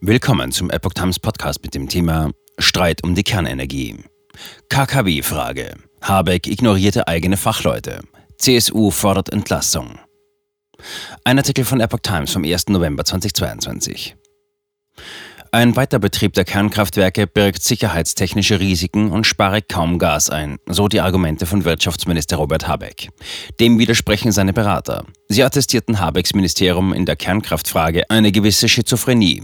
Willkommen zum Epoch Times Podcast mit dem Thema Streit um die Kernenergie. KKW-Frage. Habeck ignorierte eigene Fachleute. CSU fordert Entlassung. Ein Artikel von Epoch Times vom 1. November 2022. Ein Weiterbetrieb der Kernkraftwerke birgt sicherheitstechnische Risiken und spare kaum Gas ein, so die Argumente von Wirtschaftsminister Robert Habeck. Dem widersprechen seine Berater. Sie attestierten Habecks Ministerium in der Kernkraftfrage eine gewisse Schizophrenie.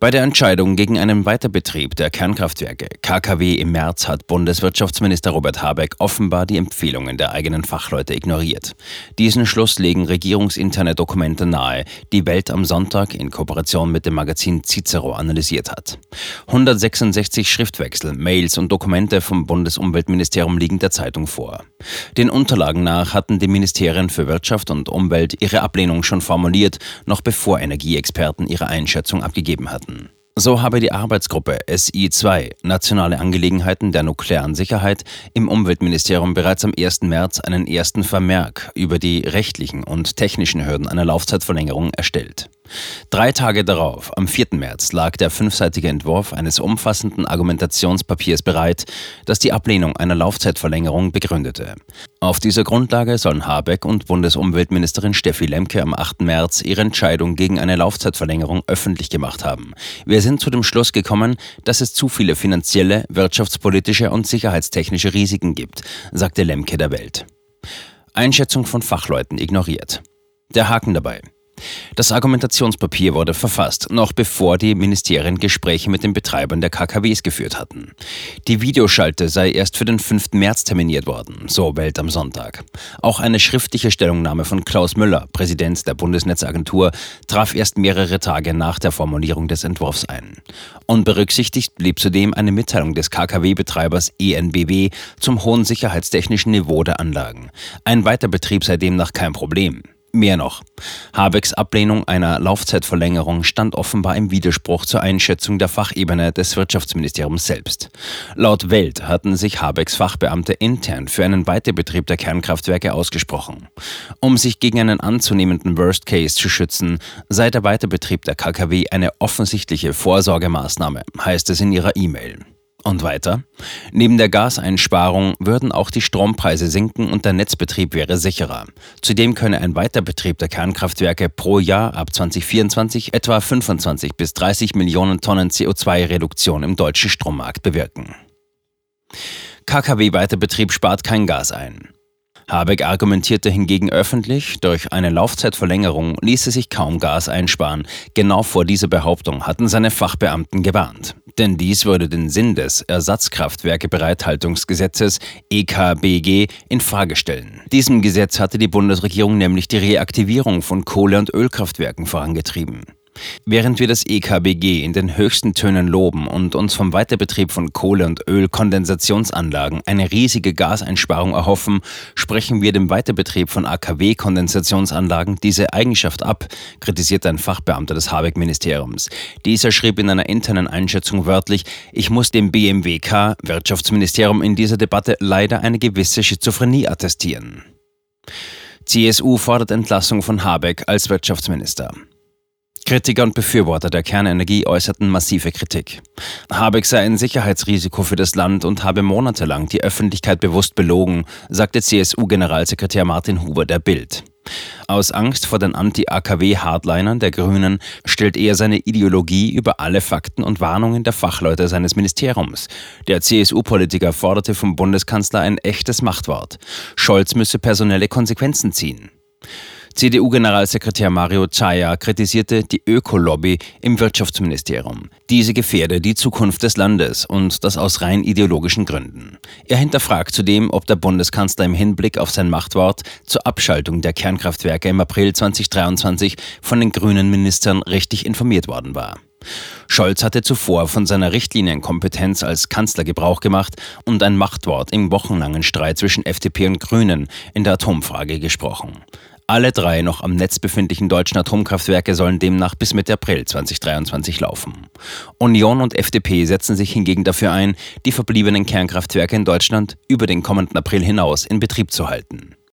Bei der Entscheidung gegen einen Weiterbetrieb der Kernkraftwerke KKW im März hat Bundeswirtschaftsminister Robert Habeck offenbar die Empfehlungen der eigenen Fachleute ignoriert. Diesen Schluss legen regierungsinterne Dokumente nahe, die Welt am Sonntag in Kooperation mit dem Magazin Cicero analysiert hat. 166 Schriftwechsel, Mails und Dokumente vom Bundesumweltministerium liegen der Zeitung vor. Den Unterlagen nach hatten die Ministerien für Wirtschaft und Umwelt ihre Ablehnung schon formuliert, noch bevor Energieexperten ihre Einschätzung abgegeben hatten. So habe die Arbeitsgruppe SI2 Nationale Angelegenheiten der nuklearen Sicherheit im Umweltministerium bereits am 1. März einen ersten Vermerk über die rechtlichen und technischen Hürden einer Laufzeitverlängerung erstellt. Drei Tage darauf, am 4. März, lag der fünfseitige Entwurf eines umfassenden Argumentationspapiers bereit, das die Ablehnung einer Laufzeitverlängerung begründete. Auf dieser Grundlage sollen Habeck und Bundesumweltministerin Steffi Lemke am 8. März ihre Entscheidung gegen eine Laufzeitverlängerung öffentlich gemacht haben. Wir sind zu dem Schluss gekommen, dass es zu viele finanzielle, wirtschaftspolitische und sicherheitstechnische Risiken gibt, sagte Lemke der Welt. Einschätzung von Fachleuten ignoriert. Der Haken dabei. Das Argumentationspapier wurde verfasst, noch bevor die Ministerien Gespräche mit den Betreibern der KKWs geführt hatten. Die Videoschalte sei erst für den 5. März terminiert worden, so Welt am Sonntag. Auch eine schriftliche Stellungnahme von Klaus Müller, Präsident der Bundesnetzagentur, traf erst mehrere Tage nach der Formulierung des Entwurfs ein. Unberücksichtigt blieb zudem eine Mitteilung des KKW-Betreibers ENBW zum hohen sicherheitstechnischen Niveau der Anlagen. Ein Weiterbetrieb sei demnach kein Problem. Mehr noch, Habecks Ablehnung einer Laufzeitverlängerung stand offenbar im Widerspruch zur Einschätzung der Fachebene des Wirtschaftsministeriums selbst. Laut Welt hatten sich Habecks Fachbeamte intern für einen Weiterbetrieb der Kernkraftwerke ausgesprochen. Um sich gegen einen anzunehmenden Worst Case zu schützen, sei der Weiterbetrieb der KKW eine offensichtliche Vorsorgemaßnahme, heißt es in ihrer E-Mail. Und weiter? Neben der Gaseinsparung würden auch die Strompreise sinken und der Netzbetrieb wäre sicherer. Zudem könne ein Weiterbetrieb der Kernkraftwerke pro Jahr ab 2024 etwa 25 bis 30 Millionen Tonnen CO2-Reduktion im deutschen Strommarkt bewirken. KKW-Weiterbetrieb spart kein Gas ein. Habeck argumentierte hingegen öffentlich, durch eine Laufzeitverlängerung ließe sich kaum Gas einsparen. Genau vor dieser Behauptung hatten seine Fachbeamten gewarnt. Denn dies würde den Sinn des Ersatzkraftwerkebereithaltungsgesetzes EKBG in Frage stellen. Diesem Gesetz hatte die Bundesregierung nämlich die Reaktivierung von Kohle- und Ölkraftwerken vorangetrieben. Während wir das EKBG in den höchsten Tönen loben und uns vom Weiterbetrieb von Kohle- und Ölkondensationsanlagen eine riesige Gaseinsparung erhoffen, sprechen wir dem Weiterbetrieb von AKW-Kondensationsanlagen diese Eigenschaft ab, kritisiert ein Fachbeamter des Habeck-Ministeriums. Dieser schrieb in einer internen Einschätzung wörtlich, ich muss dem BMWK, Wirtschaftsministerium, in dieser Debatte leider eine gewisse Schizophrenie attestieren. CSU fordert Entlassung von Habeck als Wirtschaftsminister. Kritiker und Befürworter der Kernenergie äußerten massive Kritik. Habeck sei ein Sicherheitsrisiko für das Land und habe monatelang die Öffentlichkeit bewusst belogen, sagte CSU-Generalsekretär Martin Huber der Bild. Aus Angst vor den Anti-AKW-Hardlinern der Grünen stellt er seine Ideologie über alle Fakten und Warnungen der Fachleute seines Ministeriums. Der CSU-Politiker forderte vom Bundeskanzler ein echtes Machtwort. Scholz müsse personelle Konsequenzen ziehen. CDU-Generalsekretär Mario Chaya kritisierte die Ökolobby im Wirtschaftsministerium. Diese gefährde die Zukunft des Landes und das aus rein ideologischen Gründen. Er hinterfragt zudem, ob der Bundeskanzler im Hinblick auf sein Machtwort zur Abschaltung der Kernkraftwerke im April 2023 von den grünen Ministern richtig informiert worden war. Scholz hatte zuvor von seiner Richtlinienkompetenz als Kanzler Gebrauch gemacht und ein Machtwort im wochenlangen Streit zwischen FDP und Grünen in der Atomfrage gesprochen. Alle drei noch am Netz befindlichen deutschen Atomkraftwerke sollen demnach bis Mitte April 2023 laufen. Union und FDP setzen sich hingegen dafür ein, die verbliebenen Kernkraftwerke in Deutschland über den kommenden April hinaus in Betrieb zu halten.